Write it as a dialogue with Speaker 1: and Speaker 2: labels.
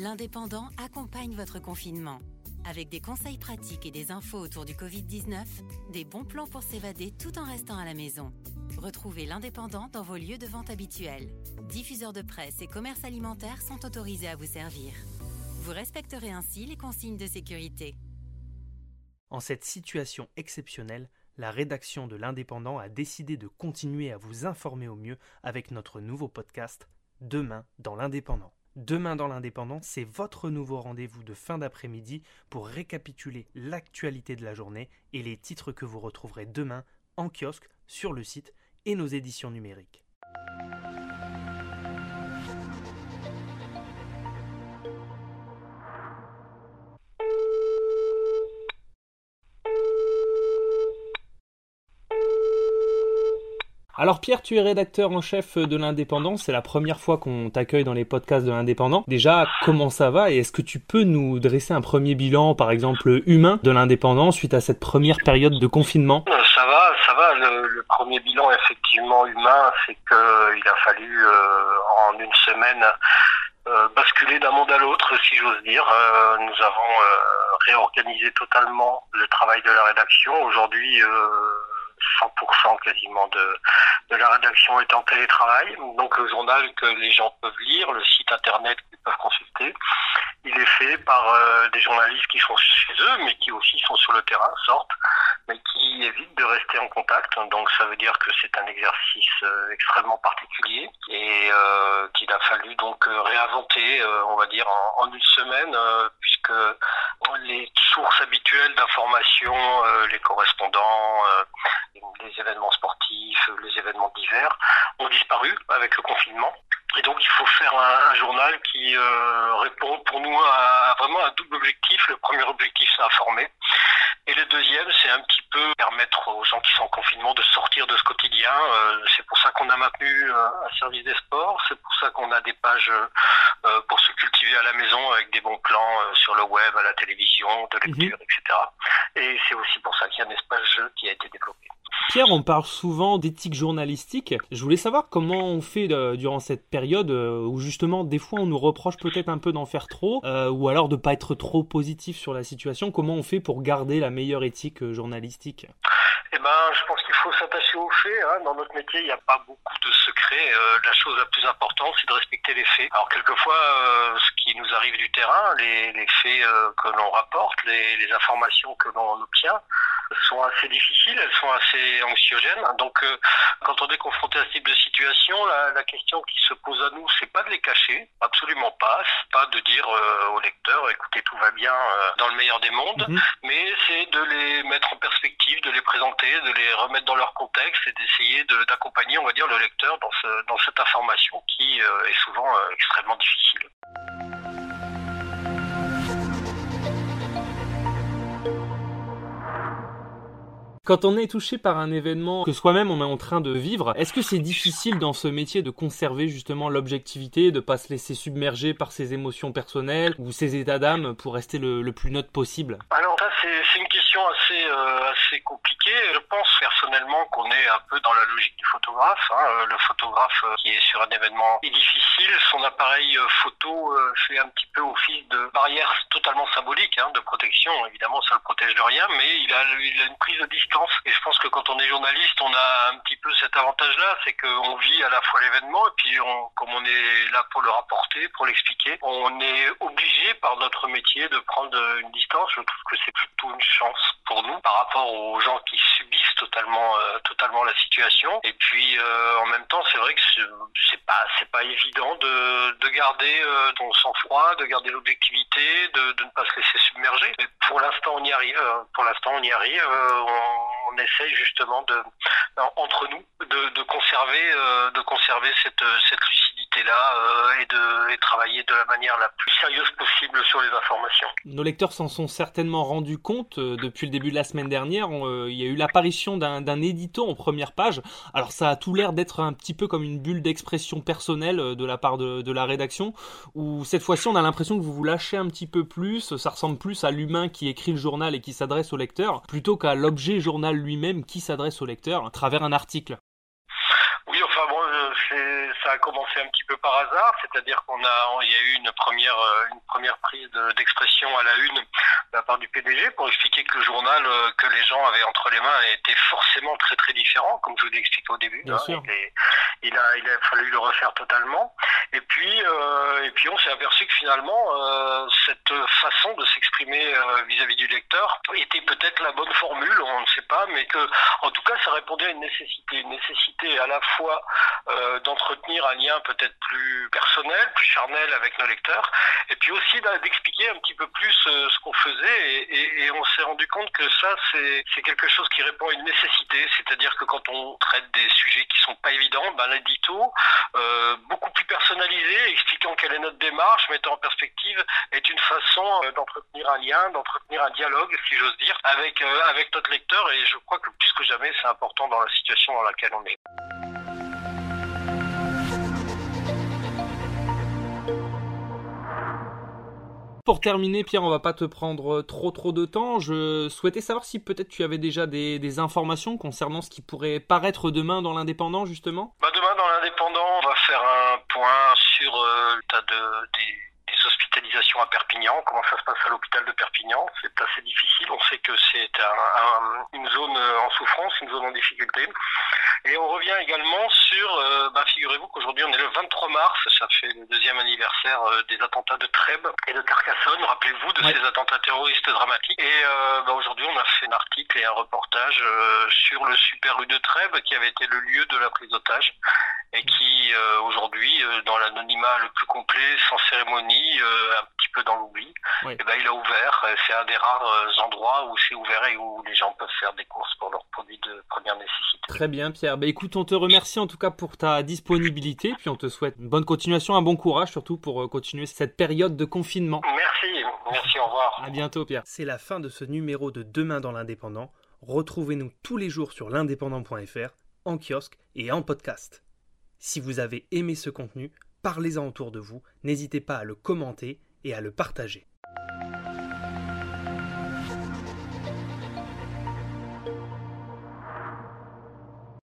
Speaker 1: L'Indépendant accompagne votre confinement. Avec des conseils pratiques et des infos autour du Covid-19, des bons plans pour s'évader tout en restant à la maison. Retrouvez l'Indépendant dans vos lieux de vente habituels. Diffuseurs de presse et commerces alimentaires sont autorisés à vous servir. Vous respecterez ainsi les consignes de sécurité.
Speaker 2: En cette situation exceptionnelle, la rédaction de l'Indépendant a décidé de continuer à vous informer au mieux avec notre nouveau podcast Demain dans l'Indépendant. Demain dans l'Indépendant, c'est votre nouveau rendez-vous de fin d'après-midi pour récapituler l'actualité de la journée et les titres que vous retrouverez demain en kiosque, sur le site et nos éditions numériques. Alors Pierre, tu es rédacteur en chef de l'Indépendant, c'est la première fois qu'on t'accueille dans les podcasts de l'Indépendant. Déjà, comment ça va et est-ce que tu peux nous dresser un premier bilan, par exemple humain, de l'Indépendant suite à cette première période de confinement?
Speaker 3: Euh, Ça va, ça va. Le, premier bilan effectivement humain, c'est qu'il a fallu euh, en une semaine euh, basculer d'un monde à l'autre, si j'ose dire. nous avons réorganisé totalement le travail de la rédaction. Aujourd'hui 100% quasiment de, la rédaction est en télétravail. Donc le journal que les gens peuvent lire, le site internet qu'ils peuvent consulter, il est fait par euh, des journalistes qui sont chez eux, mais qui aussi sont sur le terrain, sortent, mais qui évitent de rester en contact. Donc ça veut dire que c'est un exercice euh, extrêmement particulier et euh, qu'il a fallu donc réinventer, on va dire, en, en une semaine, puisque les sources habituelles d'information, les correspondants, les événements sportifs, les événements divers ont disparu avec le confinement. Et donc il faut faire un, journal qui euh, répond pour nous à, vraiment un double objectif. Le premier objectif c'est informer. Et le deuxième c'est un petit peu permettre aux gens qui sont en confinement de sortir de ce quotidien. Euh, c'est pour ça qu'on a maintenu euh, un service des sports. C'est pour ça qu'on a des pages pour se cultiver à la maison avec des bons plans sur le web, à la télévision, de lecture, mhm. etc. Et c'est aussi pour ça qu'il y a un espace jeu qui a été développé.
Speaker 2: Pierre, on parle souvent d'éthique journalistique. Je voulais savoir comment on fait euh, durant cette période euh, où justement des fois on nous reproche peut-être un peu d'en faire trop euh, ou alors de pas être trop positif sur la situation. Comment on fait pour garder la meilleure éthique journalistique?
Speaker 3: Eh ben, je pense qu'il faut s'attacher aux faits. Hein. Dans notre métier, il n'y a pas beaucoup de secrets. la chose la plus importante, c'est de respecter les faits. Alors quelquefois, ce qui nous arrive du terrain, les, faits que l'on rapporte, les informations que l'on obtient, sont assez difficiles, elles sont assez anxiogènes. Donc, euh, quand on est confronté à ce type de situation, la, question qui se pose à nous, c'est pas de les cacher, absolument pas. C'est pas de dire euh, aux lecteurs, écoutez, tout va bien euh, dans le meilleur des mondes, mhm. mais c'est de les mettre en perspective, de les présenter, de les remettre dans leur contexte et d'essayer d'accompagner, on va dire, le lecteur dans, ce, dans cette information qui est souvent extrêmement difficile.
Speaker 2: Quand on est touché par un événement que soi-même on est en train de vivre, est-ce que c'est difficile dans ce métier de conserver justement l'objectivité, de pas se laisser submerger par ses émotions personnelles ou ses états d'âme pour rester le, plus neutre possible?
Speaker 3: Assez euh, assez compliquée. Je pense personnellement qu'on est un peu dans la logique du photographe. Hein. Euh, le photographe euh, qui est sur un événement est difficile, son appareil photo fait un petit peu office de barrière totalement symbolique hein, de protection. Évidemment ça le protège de rien, mais il a, une prise de distance et je pense que quand on est journaliste, on a un petit peu cet avantage-là, c'est qu'on vit à la fois l'événement et puis comme on est là pour le rapporter, pour l'expliquer, on est obligé par notre métier de prendre une distance. Je trouve que c'est plutôt une chance pour nous par rapport aux gens qui subissent totalement, euh, totalement la situation. Et puis euh, en même temps, c'est vrai que c'est pas, c'est pas évident de, de garder euh, ton sang-froid, de garder l'objectivité, de, ne pas se laisser submerger. Mais pour l'instant, on y arrive. pour l'instant, on y arrive. On, essaye justement de, entre nous, de, conserver, euh, de conserver cette, cette lucidité-là euh, et de travailler de la manière la plus sérieuse possible sur les informations.
Speaker 2: Nos lecteurs s'en sont certainement rendus compte euh, depuis le début de la semaine dernière. il y a eu l'apparition d'un édito en première page. Alors ça a tout l'air d'être un petit peu comme une bulle d'expression personnelle de la part de, de la rédaction, où cette fois-ci on a l'impression que vous vous lâchez un petit peu plus. Ça ressemble plus à l'humain qui écrit le journal et qui s'adresse au lecteur, plutôt qu'à l'objet journal lui-même qui s'adresse au lecteur à travers un article.
Speaker 3: Oui, enfin bon, euh, ça a commencé un petit peu par hasard, c'est-à-dire qu'on a, il y a eu une première, une première prise d'expression à la une de la part du PDG pour expliquer que le journal que les gens avaient entre les mains était forcément très très différent, comme je vous l'ai expliqué au début.
Speaker 2: Bien sûr.
Speaker 3: il, a, il a fallu le refaire totalement. Et puis, et puis on s'est aperçu que finalement, cette façon de s'exprimer vis-à-vis du lecteur était peut-être la bonne formule, on ne sait pas, mais que, en tout cas, ça répondait à une nécessité, une nécessité à la fois euh, d'entretenir un lien peut-être plus personnel, plus charnel avec nos lecteurs, et puis aussi d'expliquer un petit peu plus euh, ce qu'on faisait, et, on s'est rendu compte que ça, c'est quelque chose qui répond à une nécessité, c'est-à-dire que quand on traite des sujets qui sont pas évidents, ben, l'édito, euh, beaucoup plus personnalisé, expliquant quelle est notre démarche, mettant en perspective, est une façon euh, d'entretenir un lien, d'entretenir un dialogue, si j'ose dire, avec, euh, avec notre lecteur, et je crois que plus que jamais, c'est important dans la situation dans laquelle on est.
Speaker 2: Pour terminer, Pierre, on va pas te prendre trop trop de temps. Je souhaitais savoir si peut-être tu avais déjà des, informations concernant ce qui pourrait paraître demain dans l'indépendant, justement.
Speaker 3: Bah demain dans l'indépendant, on va faire un point sur euh, le tas de, hospitalisation à Perpignan. Comment ça se passe à l'hôpital de Perpignan C'est assez difficile. On sait que c'est une zone en souffrance, une zone en difficulté. Et on revient également sur, euh, bah, figurez-vous qu'aujourd'hui on est le 23 mars, ça fait le deuxième anniversaire euh, des attentats de Trèbes et de Carcassonne. Rappelez-vous de ces attentats terroristes dramatiques. Et euh, bah, aujourd'hui on a fait un article et un reportage sur le Super U de Trèbes qui avait été le lieu de la prise d'otage et qui aujourd'hui, dans l'anonymat le plus complet, sans cérémonie, un petit peu dans l'oubli, et eh ben, il a ouvert. C'est un des rares endroits où c'est ouvert et où les gens peuvent faire des courses pour leurs produits de première nécessité.
Speaker 2: Très bien, Pierre. Bah, écoute, on te remercie en tout cas pour ta disponibilité, puis on te souhaite une bonne continuation, un bon courage surtout pour euh, continuer cette période de confinement.
Speaker 3: Merci, merci, au revoir.
Speaker 2: À bientôt, Pierre. C'est la fin de ce numéro de Demain dans l'Indépendant. Retrouvez-nous tous les jours sur l'indépendant.fr, en kiosque et en podcast. Si vous avez aimé ce contenu, parlez-en autour de vous, n'hésitez pas à le commenter et à le partager.